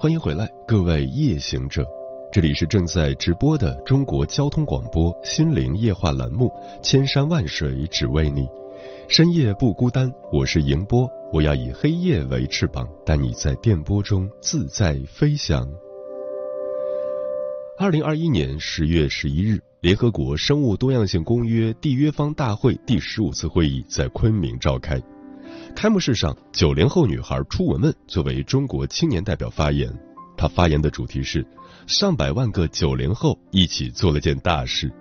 欢迎回来，各位夜行者，这里是正在直播的中国交通广播心灵夜话栏目《千山万水只为你》。深夜不孤单，我是迎波，我要以黑夜为翅膀，带你在电波中自在飞翔。二零二一年十月十一日，联合国生物多样性公约缔约方大会第十五次会议在昆明召开。开幕式上，九零后女孩初文文作为中国青年代表发言，她发言的主题是“上百万个九零后一起做了件大事”。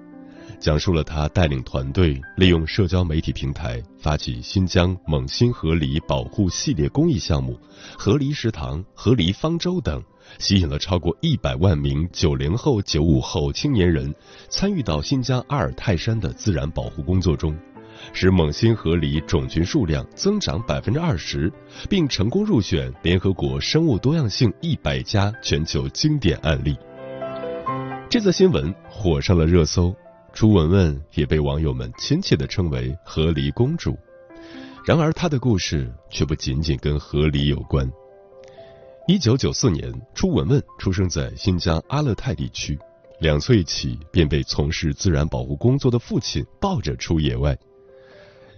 讲述了他带领团队利用社交媒体平台发起新疆蒙新河狸保护系列公益项目，河狸食堂、河狸方舟等，吸引了超过一百万名九零后、九五后青年人参与到新疆阿尔泰山的自然保护工作中，使猛新河狸种群数量增长百分之二十，并成功入选联合国生物多样性一百家全球经典案例。这则新闻火上了热搜。朱文文也被网友们亲切地称为“河狸公主”，然而她的故事却不仅仅跟河狸有关。一九九四年，朱文文出生在新疆阿勒泰地区，两岁起便被从事自然保护工作的父亲抱着出野外。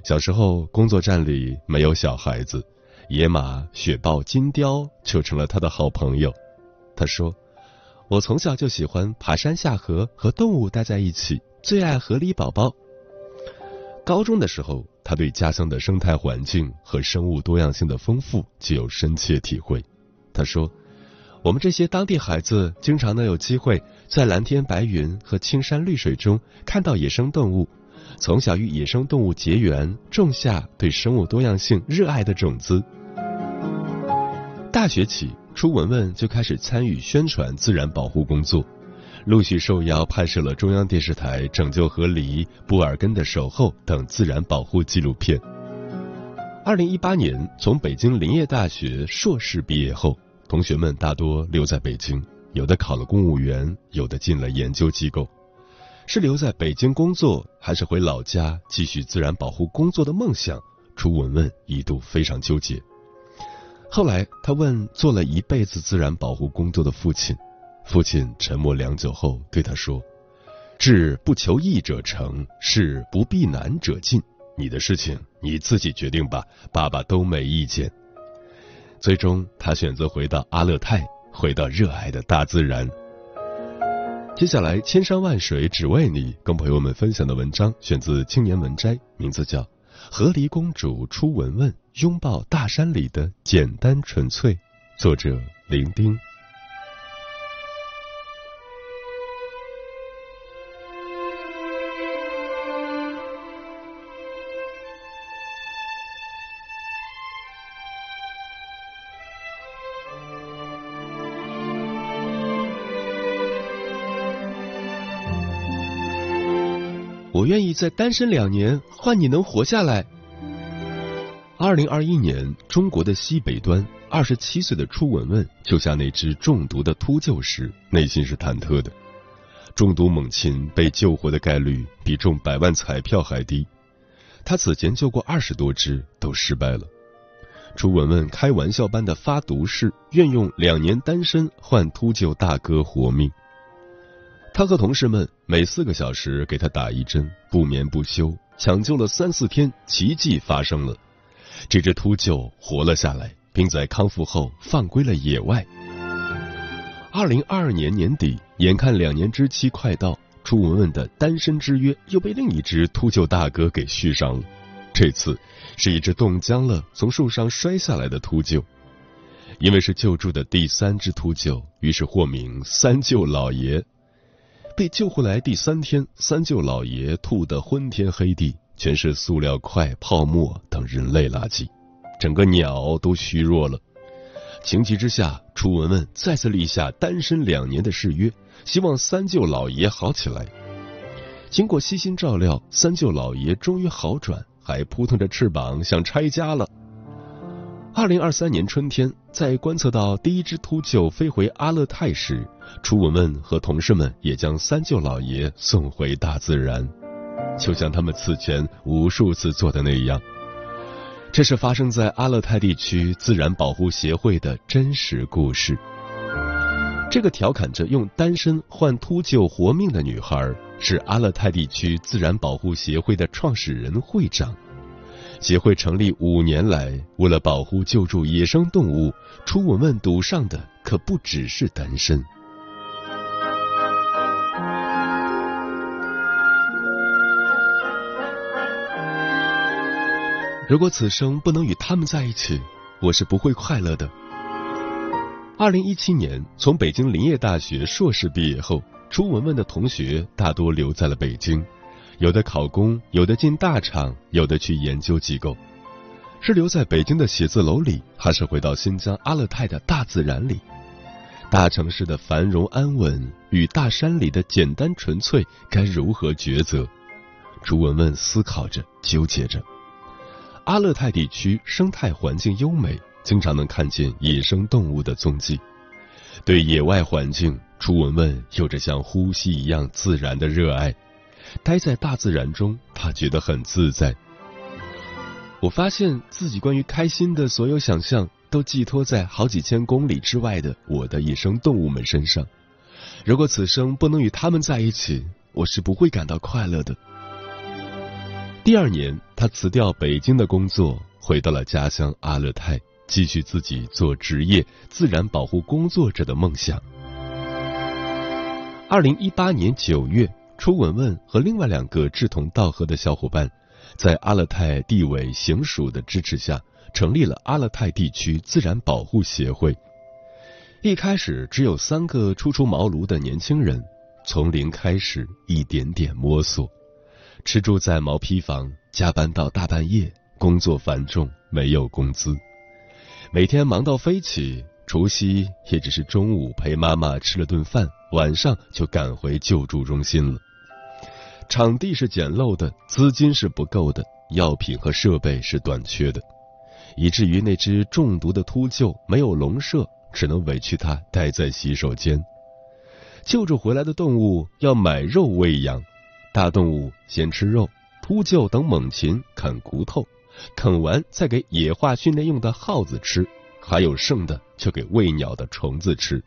小时候，工作站里没有小孩子，野马、雪豹、金雕就成了他的好朋友。他说：“我从小就喜欢爬山下河，和动物待在一起。”最爱河狸宝宝。高中的时候，他对家乡的生态环境和生物多样性的丰富具有深切体会。他说：“我们这些当地孩子经常能有机会在蓝天白云和青山绿水中看到野生动物，从小与野生动物结缘，种下对生物多样性热爱的种子。”大学起，初文文就开始参与宣传自然保护工作。陆续受邀拍摄了中央电视台《拯救河狸》《布尔根的守候》等自然保护纪录片。二零一八年，从北京林业大学硕士毕业后，同学们大多留在北京，有的考了公务员，有的进了研究机构。是留在北京工作，还是回老家继续自然保护工作的梦想？楚文文一度非常纠结。后来，他问做了一辈子自然保护工作的父亲。父亲沉默良久后对他说：“志不求易者成，事不避难者进。你的事情你自己决定吧，爸爸都没意见。”最终，他选择回到阿勒泰，回到热爱的大自然。接下来，千山万水只为你，跟朋友们分享的文章选自青年文摘，名字叫《和离公主初文文拥抱大山里的简单纯粹》，作者林丁。我愿意再单身两年，换你能活下来。二零二一年，中国的西北端，二十七岁的初文文救下那只中毒的秃鹫时，内心是忐忑的。中毒猛禽被救活的概率比中百万彩票还低。他此前救过二十多只，都失败了。初文文开玩笑般的发毒誓，愿用两年单身换秃鹫大哥活命。他和同事们每四个小时给他打一针，不眠不休，抢救了三四天，奇迹发生了，这只秃鹫活了下来，并在康复后放归了野外。二零二二年年底，眼看两年之期快到，朱文文的单身之约又被另一只秃鹫大哥给续上了，这次是一只冻僵了从树上摔下来的秃鹫，因为是救助的第三只秃鹫，于是获名三舅老爷。被救回来第三天，三舅老爷吐得昏天黑地，全是塑料块、泡沫等人类垃圾，整个鸟都虚弱了。情急之下，楚文文再次立下单身两年的誓约，希望三舅老爷好起来。经过悉心照料，三舅老爷终于好转，还扑腾着翅膀想拆家了。二零二三年春天，在观测到第一只秃鹫飞回阿勒泰时，楚文文和同事们也将三舅老爷送回大自然，就像他们此前无数次做的那样。这是发生在阿勒泰地区自然保护协会的真实故事。这个调侃着用单身换秃鹫活命的女孩。是阿勒泰地区自然保护协会的创始人会长。协会成立五年来，为了保护救助野生动物，初吻问赌上的可不只是单身。如果此生不能与他们在一起，我是不会快乐的。二零一七年，从北京林业大学硕士毕业后。初文文的同学大多留在了北京，有的考公，有的进大厂，有的去研究机构。是留在北京的写字楼里，还是回到新疆阿勒泰的大自然里？大城市的繁荣安稳与大山里的简单纯粹，该如何抉择？朱文文思考着，纠结着。阿勒泰地区生态环境优美，经常能看见野生动物的踪迹。对野外环境。朱文文有着像呼吸一样自然的热爱，待在大自然中，他觉得很自在。我发现自己关于开心的所有想象，都寄托在好几千公里之外的我的野生动物们身上。如果此生不能与他们在一起，我是不会感到快乐的。第二年，他辞掉北京的工作，回到了家乡阿勒泰，继续自己做职业自然保护工作者的梦想。二零一八年九月，楚文文和另外两个志同道合的小伙伴，在阿勒泰地委行署的支持下，成立了阿勒泰地区自然保护协会。一开始只有三个初出茅庐的年轻人，从零开始，一点点摸索，吃住在毛坯房，加班到大半夜，工作繁重，没有工资，每天忙到飞起。除夕也只是中午陪妈妈吃了顿饭，晚上就赶回救助中心了。场地是简陋的，资金是不够的，药品和设备是短缺的，以至于那只中毒的秃鹫没有笼舍，只能委屈它待在洗手间。救助回来的动物要买肉喂养，大动物先吃肉，秃鹫等猛禽啃骨头，啃完再给野化训练用的耗子吃。还有剩的，就给喂鸟的虫子吃。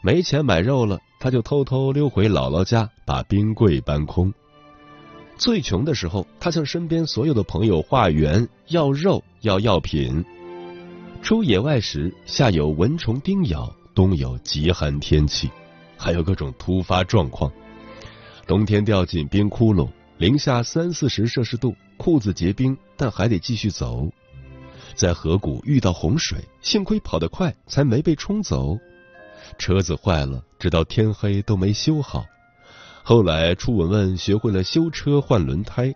没钱买肉了，他就偷偷溜回姥姥家，把冰柜搬空。最穷的时候，他向身边所有的朋友化缘，要肉，要药品。出野外时，夏有蚊虫叮咬，冬有极寒天气，还有各种突发状况。冬天掉进冰窟窿，零下三四十摄氏度，裤子结冰，但还得继续走。在河谷遇到洪水，幸亏跑得快，才没被冲走。车子坏了，直到天黑都没修好。后来初文文学会了修车换轮胎。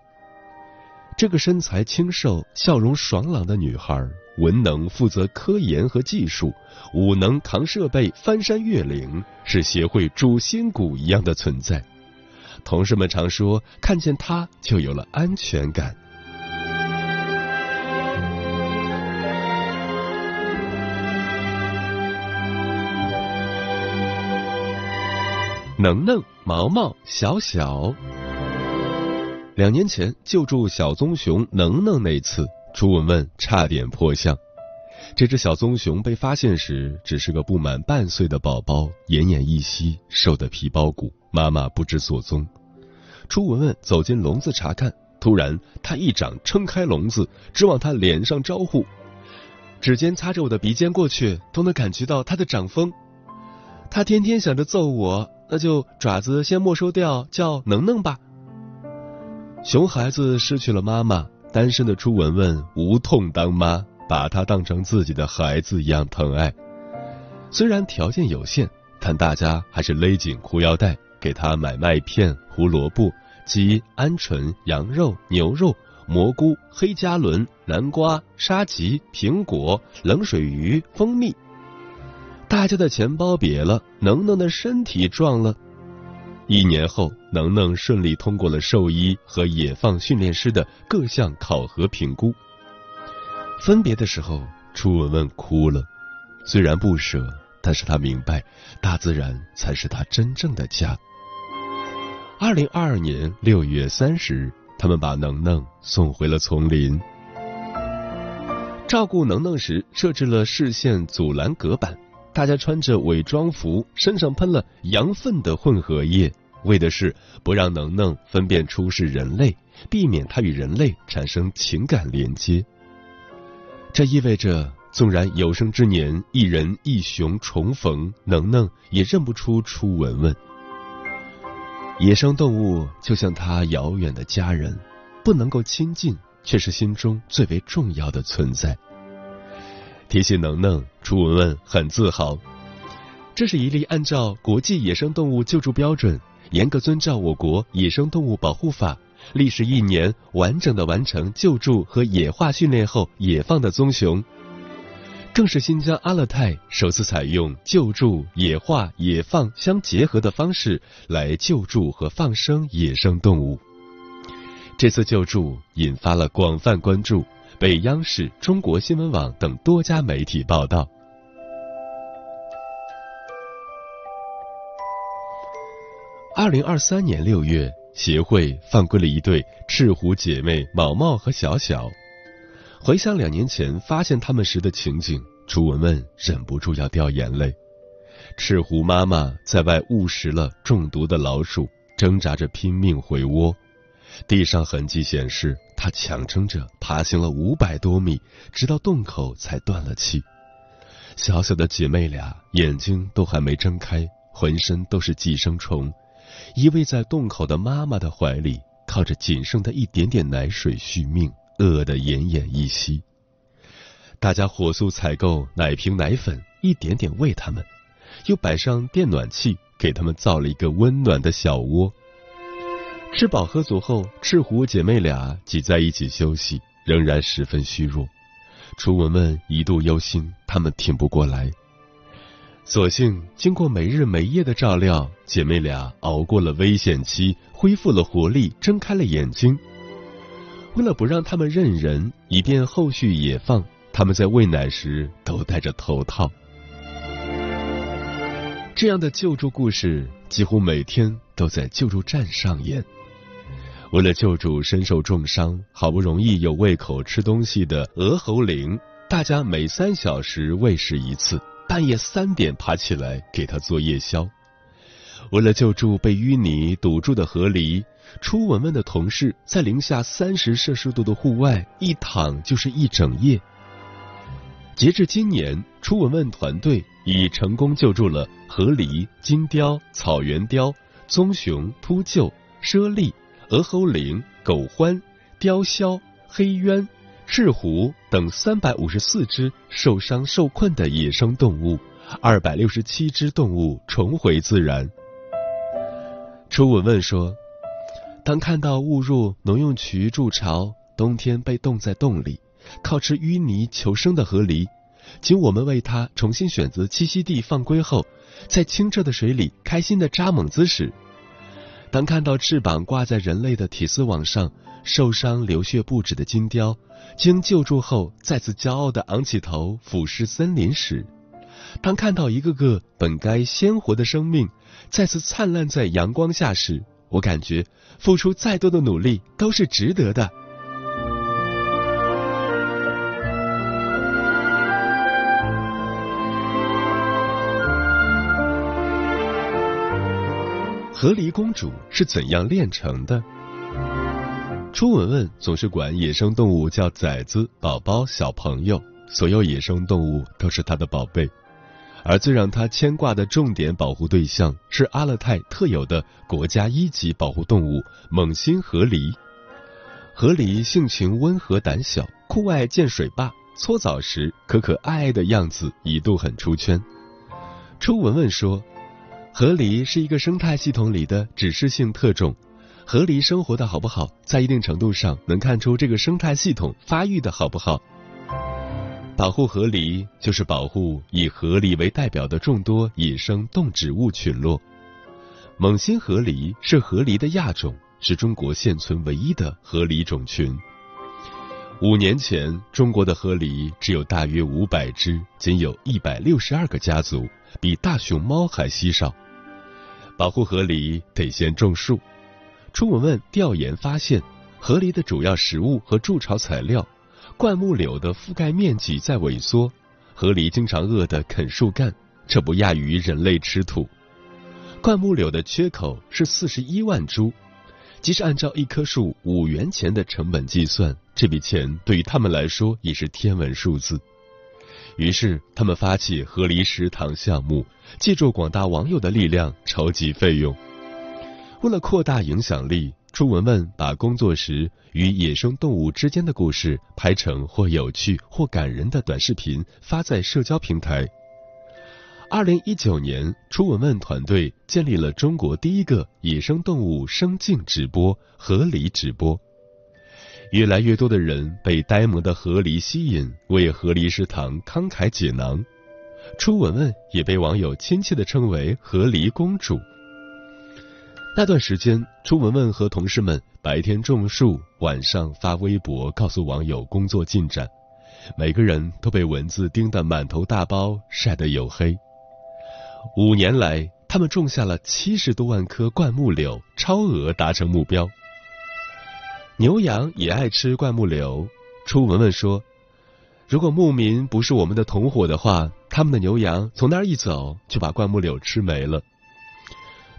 这个身材清瘦、笑容爽朗的女孩，文能负责科研和技术，武能扛设备翻山越岭，是协会主心骨一样的存在。同事们常说，看见她就有了安全感。能能、毛毛、小小，两年前救助小棕熊能能那次，朱文文差点破相。这只小棕熊被发现时，只是个不满半岁的宝宝，奄奄一息，瘦得皮包骨，妈妈不知所踪。朱文文走进笼子查看，突然他一掌撑开笼子，直往他脸上招呼，指尖擦着我的鼻尖过去，都能感觉到他的掌风。他天天想着揍我。那就爪子先没收掉，叫能能吧。熊孩子失去了妈妈，单身的朱文文无痛当妈，把她当成自己的孩子一样疼爱。虽然条件有限，但大家还是勒紧裤腰带给她买麦片、胡萝卜、鸡、鹌鹑、羊肉、牛肉、蘑菇、黑加仑、南瓜、沙棘、苹果、冷水鱼、蜂蜜。大家的钱包瘪了，能能的身体壮了。一年后，能能顺利通过了兽医和野放训练师的各项考核评估。分别的时候，初文文哭了，虽然不舍，但是他明白，大自然才是他真正的家。二零二二年六月三十日，他们把能能送回了丛林。照顾能能时，设置了视线阻拦隔板。大家穿着伪装服，身上喷了羊粪的混合液，为的是不让能能分辨出是人类，避免他与人类产生情感连接。这意味着，纵然有生之年一人一熊重逢，能能也认不出初文文。野生动物就像他遥远的家人，不能够亲近，却是心中最为重要的存在。提起能能，楚文文很自豪。这是一例按照国际野生动物救助标准，严格遵照我国野生动物保护法，历时一年完整的完成救助和野化训练后野放的棕熊，更是新疆阿勒泰首次采用救助、野化、野放相结合的方式来救助和放生野生动物。这次救助引发了广泛关注。被央视、中国新闻网等多家媒体报道。二零二三年六月，协会放归了一对赤狐姐妹毛毛和小小。回想两年前发现他们时的情景，朱文文忍不住要掉眼泪。赤狐妈妈在外误食了中毒的老鼠，挣扎着拼命回窝。地上痕迹显示，他强撑着爬行了五百多米，直到洞口才断了气。小小的姐妹俩眼睛都还没睁开，浑身都是寄生虫，依偎在洞口的妈妈的怀里，靠着仅剩的一点点奶水续命，饿得奄奄一息。大家火速采购奶瓶、奶粉，一点点喂他们，又摆上电暖气，给他们造了一个温暖的小窝。吃饱喝足后，赤狐姐妹俩挤在一起休息，仍然十分虚弱。楚文文一度忧心她们挺不过来，所幸经过没日没夜的照料，姐妹俩熬过了危险期，恢复了活力，睁开了眼睛。为了不让他们认人，以便后续野放，他们在喂奶时都戴着头套。这样的救助故事几乎每天都在救助站上演。为了救助身受重伤、好不容易有胃口吃东西的鹅喉羚，大家每三小时喂食一次，半夜三点爬起来给它做夜宵。为了救助被淤泥堵住的河狸，初文文的同事在零下三十摄氏度的户外一躺就是一整夜。截至今年，初文文团队已成功救助了河狸、金雕、草原雕、棕熊、秃鹫、猞猁。鹅喉羚、狗獾、雕鸮、黑鸢、赤狐等三百五十四只受伤受困的野生动物，二百六十七只动物重回自然。初文文说：“当看到误入农用渠筑巢，冬天被冻在洞里，靠吃淤泥求生的河狸，请我们为它重新选择栖息地放归后，在清澈的水里开心的扎猛子时。”当看到翅膀挂在人类的铁丝网上，受伤流血不止的金雕，经救助后再次骄傲的昂起头俯视森林时；当看到一个个本该鲜活的生命再次灿烂在阳光下时，我感觉付出再多的努力都是值得的。河狸公主是怎样炼成的？初文文总是管野生动物叫崽子、宝宝、小朋友，所有野生动物都是他的宝贝。而最让他牵挂的重点保护对象是阿勒泰特有的国家一级保护动物猛心河狸。河狸性情温和胆小，酷爱建水坝，搓澡时可可爱爱的样子一度很出圈。初文文说。河狸是一个生态系统里的指示性特种，河狸生活的好不好，在一定程度上能看出这个生态系统发育的好不好。保护河狸就是保护以河狸为代表的众多野生动植物群落。蒙新河狸是河狸的亚种，是中国现存唯一的河狸种群。五年前，中国的河狸只有大约五百只，仅有一百六十二个家族，比大熊猫还稀少。保护河狸得先种树。初文文调研发现，河狸的主要食物和筑巢材料。灌木柳的覆盖面积在萎缩，河狸经常饿得啃树干，这不亚于人类吃土。灌木柳的缺口是四十一万株，即使按照一棵树五元钱的成本计算，这笔钱对于他们来说也是天文数字。于是，他们发起河狸食堂项目，借助广大网友的力量筹集费用。为了扩大影响力。朱文文把工作时与野生动物之间的故事拍成或有趣或感人的短视频，发在社交平台。二零一九年，朱文文团队建立了中国第一个野生动物生境直播——河狸直播。越来越多的人被呆萌的河狸吸引，为河狸食堂慷慨解囊。朱文文也被网友亲切地称为“河狸公主”。那段时间，朱文文和同事们白天种树，晚上发微博告诉网友工作进展。每个人都被蚊子叮得满头大包，晒得黝黑。五年来，他们种下了七十多万棵灌木柳，超额达成目标。牛羊也爱吃灌木柳。朱文文说：“如果牧民不是我们的同伙的话，他们的牛羊从那儿一走，就把灌木柳吃没了。”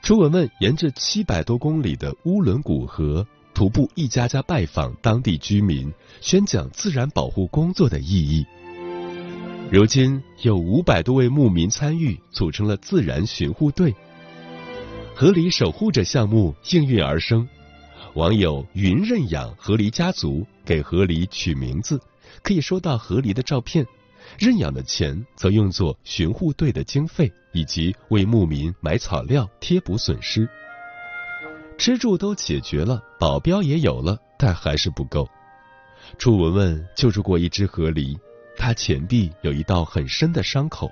朱文文沿着七百多公里的乌伦古河徒步一家家拜访当地居民，宣讲自然保护工作的意义。如今有五百多位牧民参与，组成了自然巡护队。河狸守护者项目应运而生，网友云认养河狸家族给河狸取名字，可以收到河狸的照片。认养的钱则用作巡护队的经费，以及为牧民买草料贴补损失。吃住都解决了，保镖也有了，但还是不够。楚文文救助过一只河狸，它前臂有一道很深的伤口，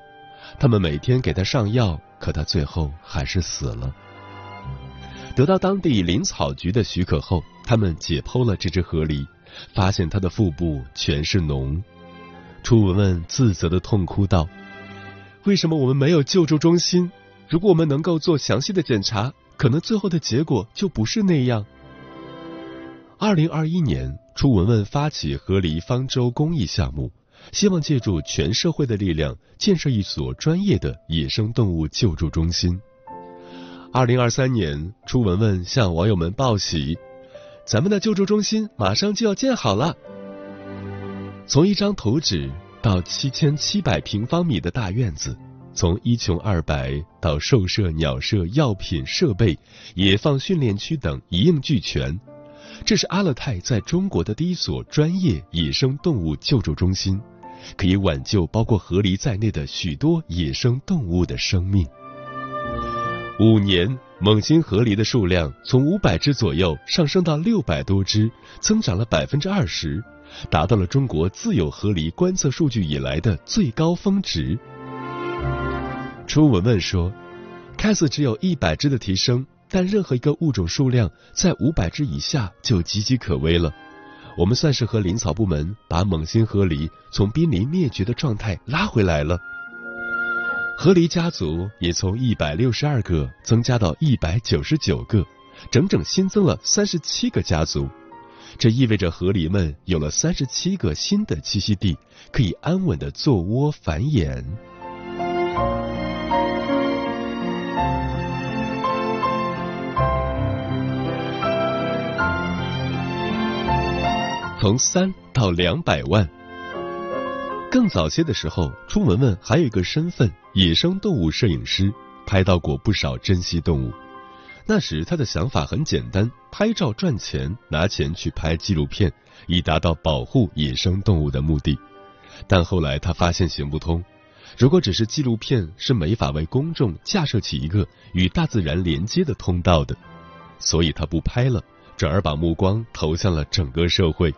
他们每天给它上药，可它最后还是死了。得到当地林草局的许可后，他们解剖了这只河狸，发现它的腹部全是脓。楚文文自责的痛哭道：“为什么我们没有救助中心？如果我们能够做详细的检查，可能最后的结果就不是那样。”二零二一年，楚文文发起河狸方舟公益项目，希望借助全社会的力量，建设一所专业的野生动物救助中心。二零二三年，朱文文向网友们报喜：“咱们的救助中心马上就要建好了。”从一张图纸到七千七百平方米的大院子，从一穷二白到兽舍、鸟舍、药品设备、野放训练区等一应俱全，这是阿勒泰在中国的第一所专业野生动物救助中心，可以挽救包括河狸在内的许多野生动物的生命。五年，蒙新河狸的数量从五百只左右上升到六百多只，增长了百分之二十。达到了中国自有河狸观测数据以来的最高峰值。初文文说：“看似只有一百只的提升，但任何一个物种数量在五百只以下就岌岌可危了。我们算是和林草部门把蒙新河狸从濒临灭绝的状态拉回来了。河狸家族也从一百六十二个增加到一百九十九个，整整新增了三十七个家族。”这意味着河狸们有了三十七个新的栖息地，可以安稳的做窝繁衍。从三到两百万。更早些的时候，朱文文还有一个身份——野生动物摄影师，拍到过不少珍稀动物。那时他的想法很简单，拍照赚钱，拿钱去拍纪录片，以达到保护野生动物的目的。但后来他发现行不通，如果只是纪录片，是没法为公众架设起一个与大自然连接的通道的。所以他不拍了，转而把目光投向了整个社会。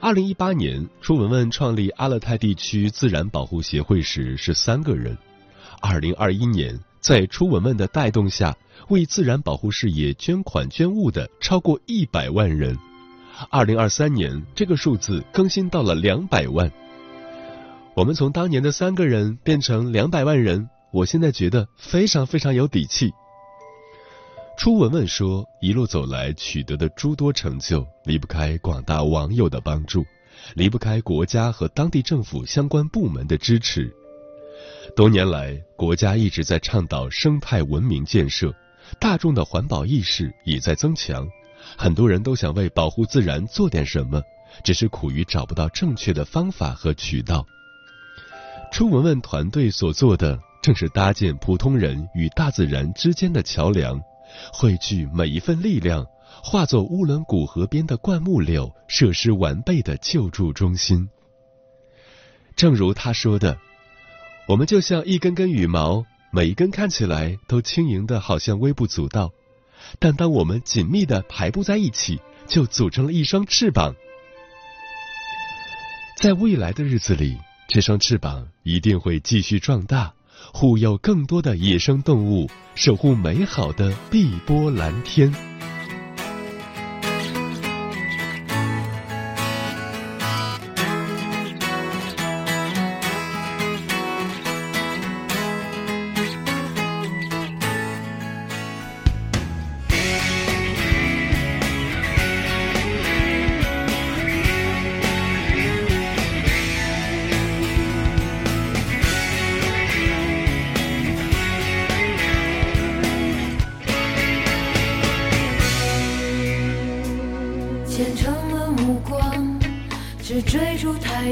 二零一八年，初文文创立阿勒泰地区自然保护协会时是三个人。二零二一年，在初文文的带动下，为自然保护事业捐款捐物的超过一百万人。二零二三年，这个数字更新到了两百万。我们从当年的三个人变成两百万人，我现在觉得非常非常有底气。初文文说，一路走来取得的诸多成就，离不开广大网友的帮助，离不开国家和当地政府相关部门的支持。多年来，国家一直在倡导生态文明建设，大众的环保意识也在增强。很多人都想为保护自然做点什么，只是苦于找不到正确的方法和渠道。初文文团队所做的，正是搭建普通人与大自然之间的桥梁，汇聚每一份力量，化作乌伦古河边的灌木柳，设施完备的救助中心。正如他说的：“我们就像一根根羽毛，每一根看起来都轻盈的，好像微不足道。”但当我们紧密的排布在一起，就组成了一双翅膀。在未来的日子里，这双翅膀一定会继续壮大，护佑更多的野生动物，守护美好的碧波蓝天。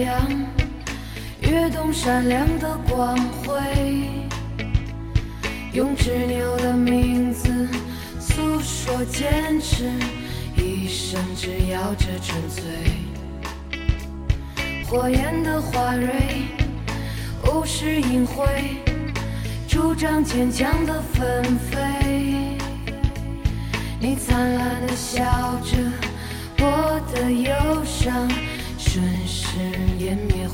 阳，跃动闪亮的光辉，用执拗的名字诉说坚持，一生只要这纯粹。火焰的花蕊，无视隐晦，主张坚强的纷飞。你灿烂的笑着，我的忧伤瞬湮灭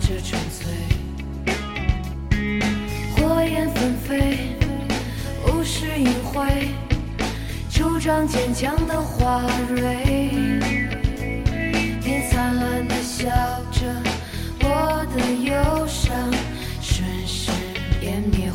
只要这纯粹。火焰纷飞，无视隐晦，主张坚强的花蕊。你灿烂的笑着，我的忧伤。瞬时湮灭。